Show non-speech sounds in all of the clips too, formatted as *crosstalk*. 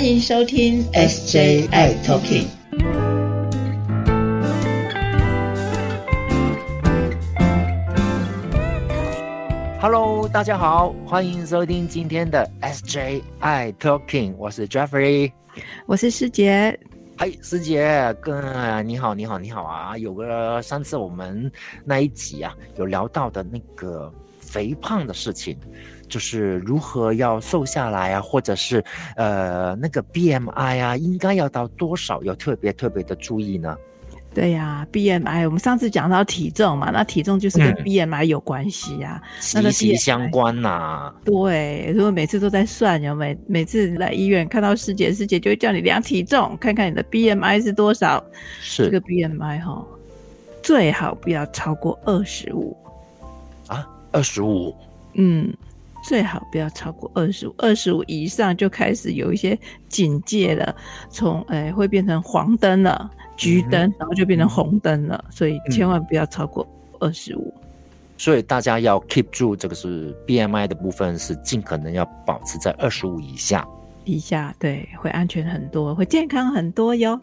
欢迎收听 SJI Talking。Hello，大家好，欢迎收听今天的 SJI Talking，我是 Jeffrey，我是师姐。嗨，师姐，哥，你好，你好，你好啊！有个上次我们那一集啊，有聊到的那个肥胖的事情，就是如何要瘦下来啊，或者是呃那个 BMI 啊，应该要到多少，要特别特别的注意呢？对呀，BMI，我们上次讲到体重嘛，那体重就是跟 BMI 有关系呀，息息相关呐。对，如果每次都在算，有每每次来医院看到师姐，师姐就会叫你量体重，看看你的 BMI 是多少。是这个 BMI 哈，最好不要超过二十五。啊，二十五？嗯，最好不要超过二十五，二十五以上就开始有一些警戒了，从诶会变成黄灯了。橘灯，然后就变成红灯了，所以千万不要超过二十五。所以大家要 keep 住这个是 BMI 的部分，是尽可能要保持在二十五以下。以下对，会安全很多，会健康很多哟。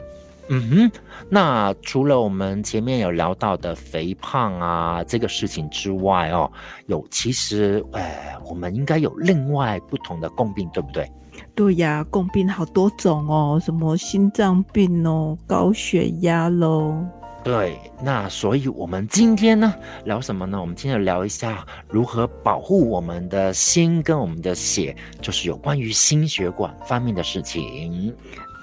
嗯哼，那除了我们前面有聊到的肥胖啊这个事情之外哦，有其实哎，我们应该有另外不同的共病，对不对？对呀，共病好多种哦，什么心脏病哦，高血压喽。对，那所以我们今天呢聊什么呢？我们今天聊一下如何保护我们的心跟我们的血，就是有关于心血管方面的事情。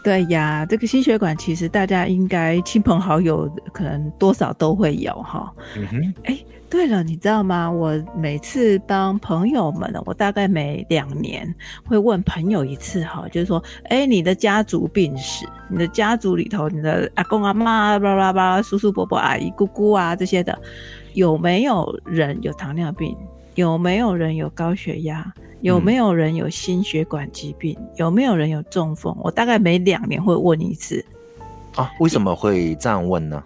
对呀，这个心血管其实大家应该亲朋好友可能多少都会有哈。嗯哼，哎。对了，你知道吗？我每次帮朋友们呢，我大概每两年会问朋友一次哈，就是说，哎，你的家族病史，你的家族里头，你的阿公阿妈、巴拉巴拉、叔叔伯伯、阿姨姑姑啊这些的，有没有人有糖尿病？有没有人有高血压？有没有人有心血管疾病？有没有人有中风？我大概每两年会问一次。啊，为什么会这样问呢？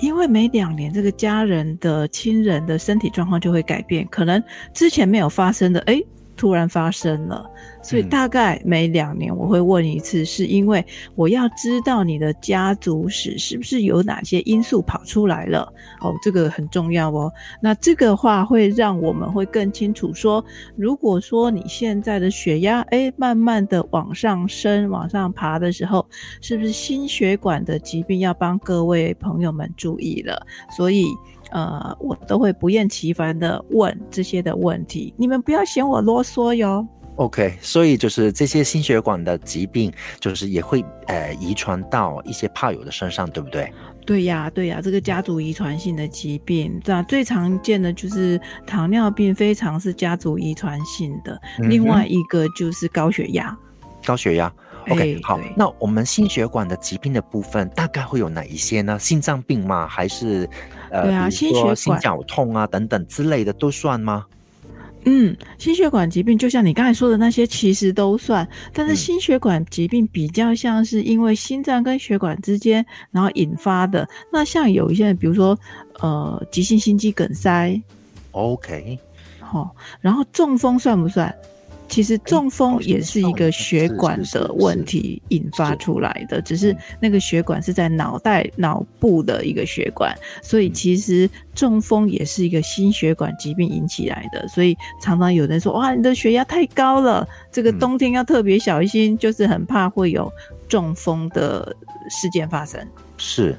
因为每两年，这个家人的亲人的身体状况就会改变，可能之前没有发生的，哎。突然发生了，所以大概每两年我会问一次，是因为我要知道你的家族史是不是有哪些因素跑出来了。哦，这个很重要哦。那这个话会让我们会更清楚说，如果说你现在的血压哎慢慢的往上升、往上爬的时候，是不是心血管的疾病要帮各位朋友们注意了？所以。呃，我都会不厌其烦的问这些的问题，你们不要嫌我啰嗦哟。OK，所以就是这些心血管的疾病，就是也会呃遗传到一些怕友的身上，对不对？对呀，对呀，这个家族遗传性的疾病，那最常见的就是糖尿病，非常是家族遗传性的。另外一个就是高血压，高血压。OK，好，那我们心血管的疾病的部分大概会有哪一些呢？心脏病吗？还是呃，对啊，心血管、心绞痛啊等等之类的都算吗？嗯，心血管疾病就像你刚才说的那些，其实都算。但是心血管疾病比较像是因为心脏跟血管之间然后引发的。那像有一些，比如说呃，急性心肌梗塞。OK，好，然后中风算不算？其实中风也是一个血管的问题引发出来的，只是那个血管是在脑袋脑部的一个血管，所以其实中风也是一个心血管疾病引起来的。所以常常有人说：“哇，你的血压太高了，这个冬天要特别小心，就是很怕会有中风的事件发生。”是。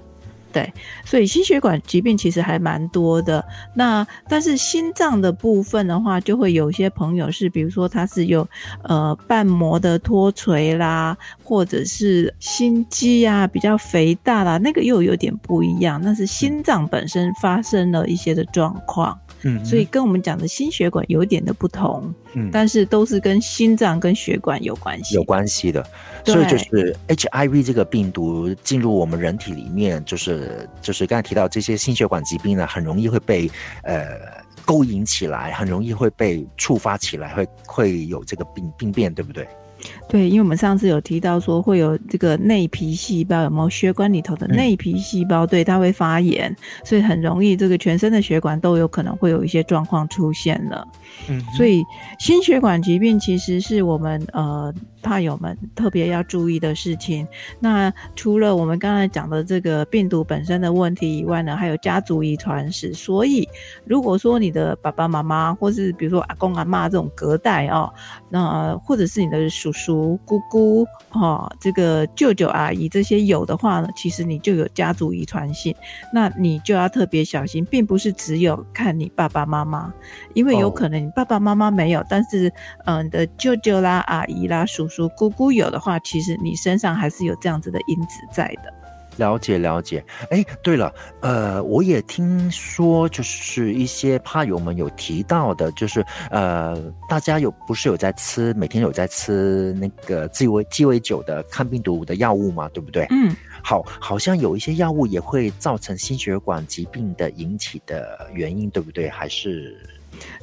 对，所以心血管疾病其实还蛮多的。那但是心脏的部分的话，就会有一些朋友是，比如说他是有呃瓣膜的脱垂啦，或者是心肌啊比较肥大啦，那个又有点不一样，那是心脏本身发生了一些的状况。嗯，所以跟我们讲的心血管有点的不同，嗯，但是都是跟心脏跟血管有关系，有关系的。所以就是 HIV 这个病毒进入我们人体里面，就是就是刚才提到这些心血管疾病呢，很容易会被呃勾引起来，很容易会被触发起来，会会有这个病病变，对不对？对，因为我们上次有提到说会有这个内皮细胞，有没有血管里头的内皮细胞？对，它会发炎，所以很容易这个全身的血管都有可能会有一些状况出现了。嗯，所以心血管疾病其实是我们呃怕友们特别要注意的事情。那除了我们刚才讲的这个病毒本身的问题以外呢，还有家族遗传史。所以如果说你的爸爸妈妈，或是比如说阿公阿妈这种隔代哦，那或者是你的叔叔姑姑哦，这个舅舅阿姨这些有的话呢，其实你就有家族遗传性，那你就要特别小心，并不是只有看你爸爸妈妈，因为有可能你。爸爸妈妈没有，但是嗯，的舅舅啦、阿姨啦、叔叔、姑姑有的话，其实你身上还是有这样子的因子在的。了解了解。哎，对了，呃，我也听说，就是一些怕友们有提到的，就是呃，大家有不是有在吃，每天有在吃那个鸡尾鸡尾酒的抗病毒的药物嘛，对不对？嗯，好，好像有一些药物也会造成心血管疾病的引起的原因，对不对？还是？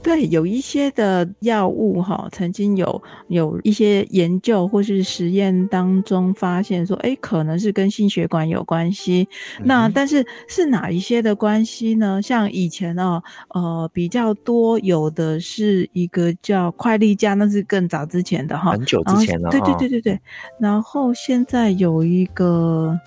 对，有一些的药物哈，曾经有有一些研究或是实验当中发现说，哎，可能是跟心血管有关系。那但是是哪一些的关系呢？像以前哦，呃，比较多有的是一个叫快利佳，那是更早之前的哈，很久之前了。对对对对对。然后现在有一个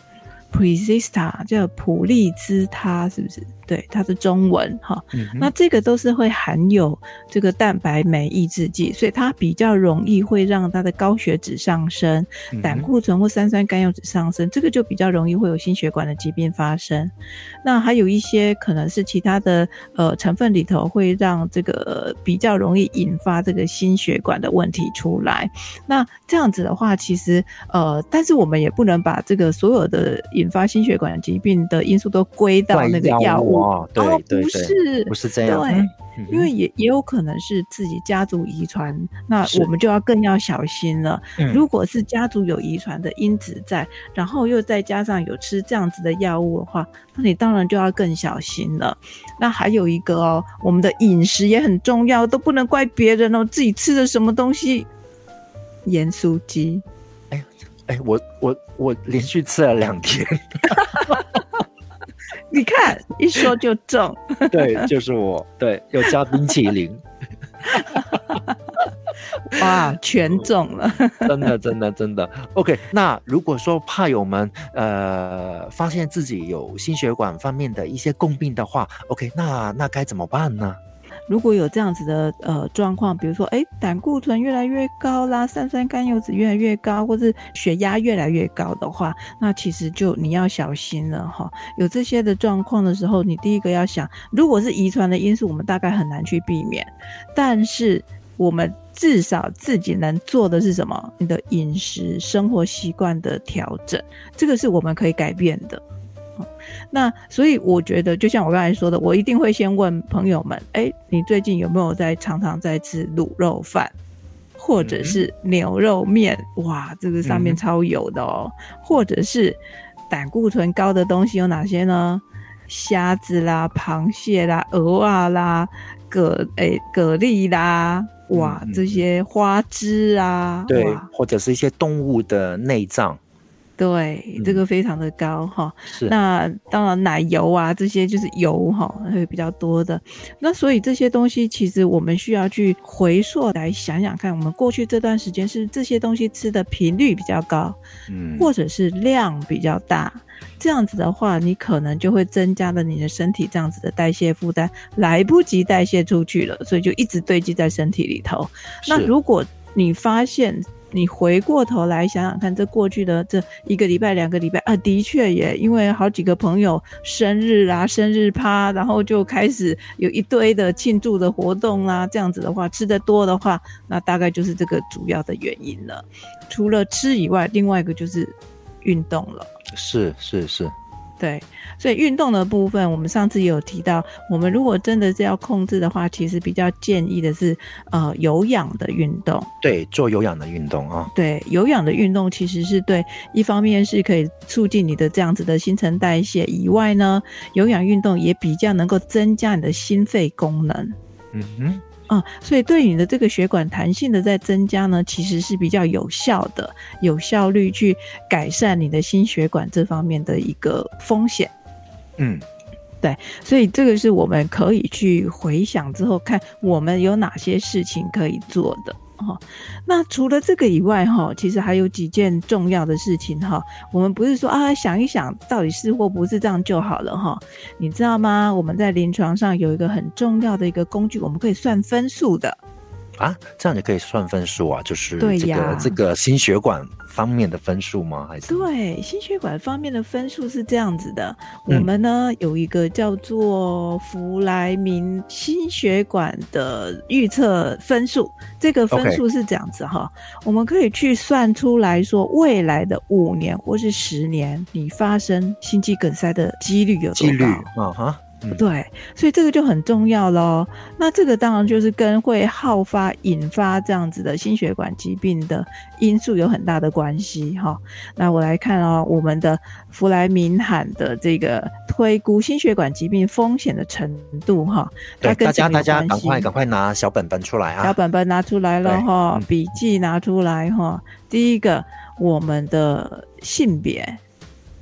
Prezista，叫普利兹他，是不是？对，它是中文哈，那这个都是会含有这个蛋白酶抑制剂，所以它比较容易会让它的高血脂上升，胆固醇或三酸甘油脂上升，这个就比较容易会有心血管的疾病发生。那还有一些可能是其他的呃成分里头会让这个比较容易引发这个心血管的问题出来。那这样子的话，其实呃，但是我们也不能把这个所有的引发心血管疾病的因素都归到那个药物。哦，对对对，不是这样，对，因为也也有可能是自己家族遗传，那我们就要更要小心了。如果是家族有遗传的因子在，然后又再加上有吃这样子的药物的话，那你当然就要更小心了。那还有一个哦，我们的饮食也很重要，都不能怪别人哦，自己吃的什么东西，盐酥鸡。哎哎，我我我连续吃了两天。*laughs* *laughs* 你看，一说就中。*laughs* 对，就是我。对，有加冰淇淋。*laughs* 哇，全中了！真的，真的，真的。OK，那如果说怕友们呃发现自己有心血管方面的一些共病的话，OK，那那该怎么办呢？如果有这样子的呃状况，比如说哎胆固醇越来越高啦，三酸甘油脂越来越高，或是血压越来越高的话，那其实就你要小心了哈。有这些的状况的时候，你第一个要想，如果是遗传的因素，我们大概很难去避免，但是我们至少自己能做的是什么？你的饮食生活习惯的调整，这个是我们可以改变的。那所以我觉得，就像我刚才说的，我一定会先问朋友们：哎，你最近有没有在常常在吃卤肉饭，或者是牛肉面？哇，这个上面超油的哦。或者是胆固醇高的东西有哪些呢？虾子啦、螃蟹啦、鹅啊啦、蛤诶蛤蜊啦，哇，这些花枝啊，对，或者是一些动物的内脏。对，这个非常的高哈。是。那当然，奶油啊这些就是油哈，会比较多的。那所以这些东西，其实我们需要去回溯来想想看，我们过去这段时间是这些东西吃的频率比较高，嗯，或者是量比较大。这样子的话，你可能就会增加了你的身体这样子的代谢负担，来不及代谢出去了，所以就一直堆积在身体里头。那如果你发现，你回过头来想想看，这过去的这一个礼拜、两个礼拜啊，的确也因为好几个朋友生日啊、生日趴，然后就开始有一堆的庆祝的活动啦。这样子的话，吃的多的话，那大概就是这个主要的原因了。除了吃以外，另外一个就是运动了。是是是。对，所以运动的部分，我们上次也有提到，我们如果真的是要控制的话，其实比较建议的是，呃，有氧的运动。对，做有氧的运动啊。对，有氧的运动其实是对，一方面是可以促进你的这样子的新陈代谢，以外呢，有氧运动也比较能够增加你的心肺功能。嗯哼。嗯，所以对你的这个血管弹性的在增加呢，其实是比较有效的，有效率去改善你的心血管这方面的一个风险。嗯，对，所以这个是我们可以去回想之后看我们有哪些事情可以做的。哈，那除了这个以外，哈，其实还有几件重要的事情，哈，我们不是说啊想一想到底是或不是这样就好了，哈，你知道吗？我们在临床上有一个很重要的一个工具，我们可以算分数的。啊，这样就可以算分数啊，就是对这个呀这个心血管方面的分数吗？还是对，心血管方面的分数是这样子的，嗯我们呢有一个叫做弗莱明心血管的预测分数，这个分数是这样子哈我们可以去算出来说未来的五年或是十年，你发生心肌梗塞的几率有多几率？啊哈？嗯对，所以这个就很重要喽。那这个当然就是跟会好发、引发这样子的心血管疾病的因素有很大的关系哈。那我来看哦，我们的弗莱明罕的这个推估心血管疾病风险的程度哈，它对，大家大家赶快赶快拿小本本出来啊！小本本拿出来了对哈嗯，笔记拿出来哈。第一个，我们的性别，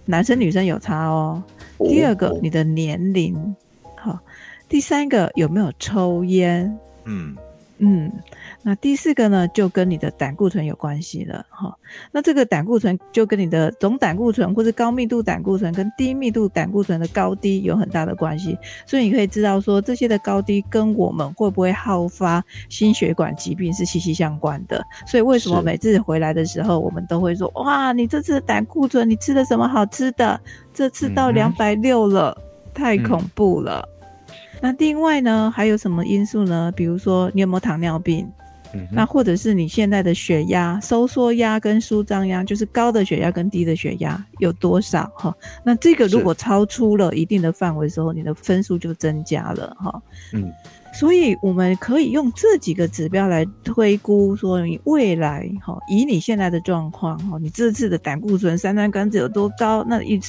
男生女生有差哦。第二个哦，你的年龄，好。第三个，有没有抽烟？嗯嗯，那第四个呢，就跟你的胆固醇有关系了哈。那这个胆固醇就跟你的总胆固醇或者高密度胆固醇跟低密度胆固醇的高低有很大的关系，所以你可以知道说这些的高低跟我们会不会好发心血管疾病是息息相关的。所以为什么每次回来的时候，我们都会说哇，你这次的胆固醇你吃了什么好吃的？这次到两百六了，太嗯恐怖了。那另外呢，还有什么因素呢？比如说你有没有糖尿病？嗯，那或者是你现在的血压、收缩压跟舒张压，就是高的血压跟低的血压有多少哈？那这个如果超出了一定的范围的时候，你的分数就增加了哈。嗯所以我们可以用这几个指标来推估，说你未来哈，以你现在的状况哈，你这次的胆固醇、三酸甘脂有多高，那一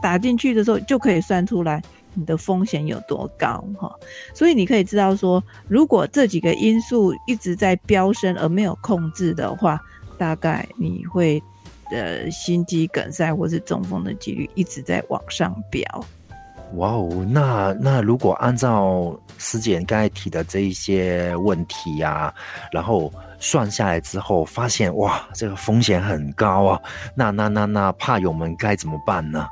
打进去的时候就可以算出来你的风险有多高哈。所以你可以知道说，如果这几个因素一直在飙升而没有控制的话，大概你会呃心肌梗塞或是中风的几率一直在往上飙。哇哦，那那如果按照师姐刚才提的这一些问题呀、然后算下来之后，发现哇，这个风险很高啊，那那那那怕友们该怎么办呢？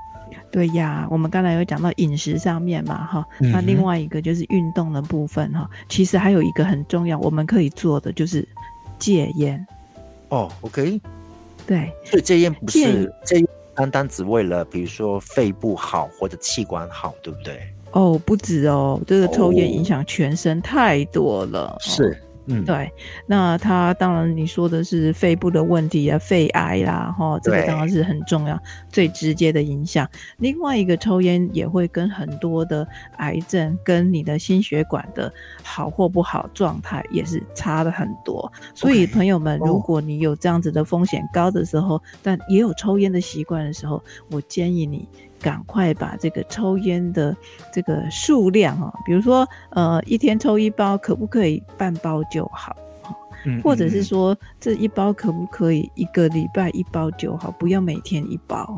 对呀，我们刚才有讲到饮食上面嘛，哈，那另外一个就是运动的部分哈，其实还有一个很重要，我们可以做的就是戒烟。哦，OK，对，所以戒烟不戒是戒烟，单单只为了比如说肺部好或者器官好，对不对？哦，不止哦，这个抽烟哦影响全身太多了。哦是，嗯，对，那他当然你说的是肺部的问题啊，肺癌啦，哈，这个当然是很重要、最直接的影响。另外一个抽烟也会跟很多的癌症跟你的心血管的好或不好状态也是差的很多。所以朋友们，哦如果你有这样子的风险高的时候，但也有抽烟的习惯的时候，我建议你。赶快把这个抽烟的这个数量哦，比如说呃一天抽一包，可不可以半包就好？嗯或者是嗯说这一包可不可以一个礼拜一包就好，不要每天一包。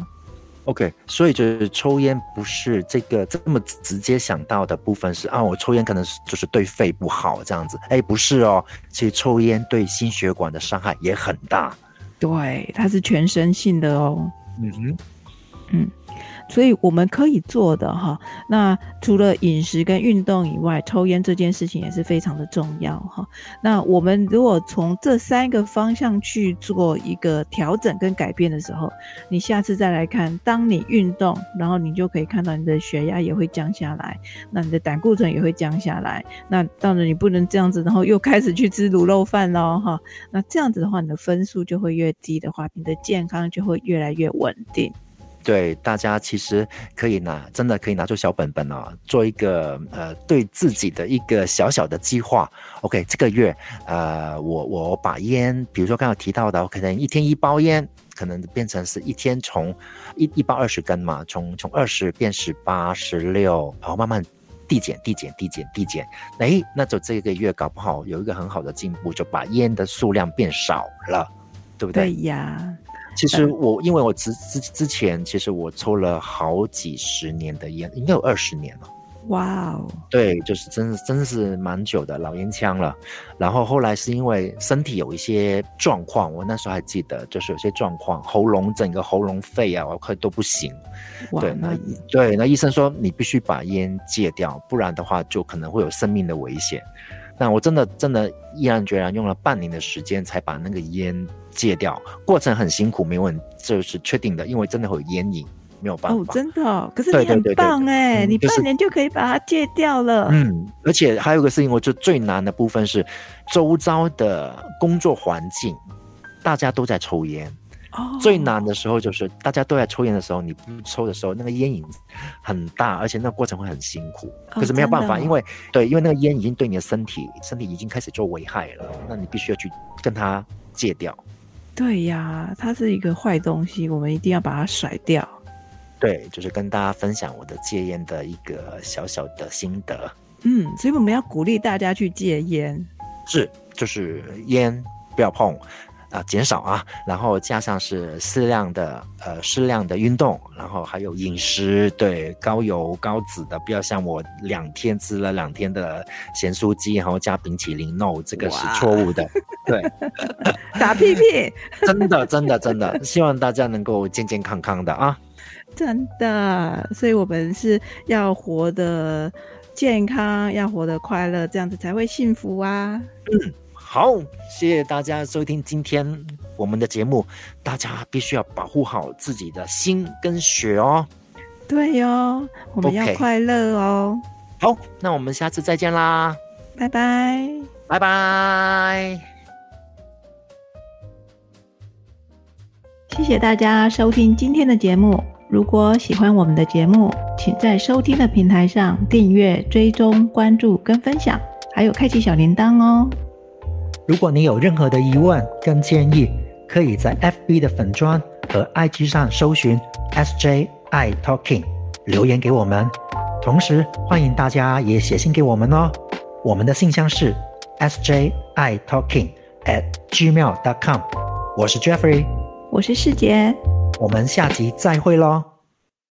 OK，所以就是抽烟不是这个这么直接想到的部分是啊，我抽烟可能是就是对肺不好这样子，哎，不是哦，其实抽烟对心血管的伤害也很大。对，它是全身性的哦。嗯哼，所以我们可以做的哈，那除了饮食跟运动以外，抽烟这件事情也是非常的重要哈。那我们如果从这三个方向去做一个调整跟改变的时候，你下次再来看，当你运动，然后你就可以看到你的血压也会降下来，那你的胆固醇也会降下来。那当然你不能这样子，然后又开始去吃卤肉饭喽哈。那这样子的话，你的分数就会越低的话，你的健康就会越来越稳定。对，大家其实可以拿，真的可以拿出小本本哦，做一个呃对自己的一个小小的计划。OK，这个月呃，我我把烟，比如说刚刚提到的，我可能一天一包烟，可能变成是一天从一一包二十根嘛，从从二十变十八、十六，然后慢慢递减、递减、递减、递减。哎，那就这个月搞不好有一个很好的进步，就把烟的数量变少了，对不对？对呀。其实我因为我之之之前，其实我抽了好几十年的烟，应该有二十年了。哇哦，对，就是真真是蛮久的老烟枪了。然后后来是因为身体有一些状况，我那时候还记得，就是有些状况，喉咙整个喉咙肺啊，我快都不行。对，那对那医生说你必须把烟戒掉，不然的话就可能会有生命的危险。那我真的真的毅然决然用了半年的时间才把那个烟戒掉，过程很辛苦，没问，就是确定的，因为真的会有烟瘾。没有办法，哦，真的，可是你很棒哎，你半年就可以把它戒掉了。嗯，而且还有个事情，我觉得最难的部分是，周遭的工作环境，大家都在抽烟。哦，最难的时候就是大家都在抽烟的时候，你不抽的时候，那个烟瘾很大，而且那个过程会很辛苦。可是没有办法，因为对，因为那个烟已经对你的身体，身体已经开始做危害了，那你必须要去跟它戒掉。对呀，它是一个坏东西，我们一定要把它甩掉。对，就是跟大家分享我的戒烟的一个小小的心得。嗯，所以我们要鼓励大家去戒烟。是，就是烟不要碰，啊，减少啊，然后加上是适量的，呃，适量的运动，然后还有饮食，对，高油高脂的，不要像我两天吃了两天的咸酥鸡，然后加冰淇淋，no，这个是错误的。对，*laughs* 打屁屁，真的，真的，真的，希望大家能够健健康康的啊。真的，所以我们是要活得健康，要活得快乐，这样子才会幸福啊！嗯，好，谢谢大家收听今天我们的节目，大家必须要保护好自己的心跟血哦。对哦，我们要快乐哦。好，那我们下次再见啦，拜拜，拜拜。谢谢大家收听今天的节目。如果喜欢我们的节目，请在收听的平台上订阅、追踪、关注跟分享，还有开启小铃铛哦。如果你有任何的疑问跟建议，可以在 FB 的粉砖和 IG 上搜寻 SJI Talking 留言给我们。同时，欢迎大家也写信给我们哦。我们的信箱是 SJI Talking at gmail.com。我是 Jeffrey，我是世杰。我们下集再会喽。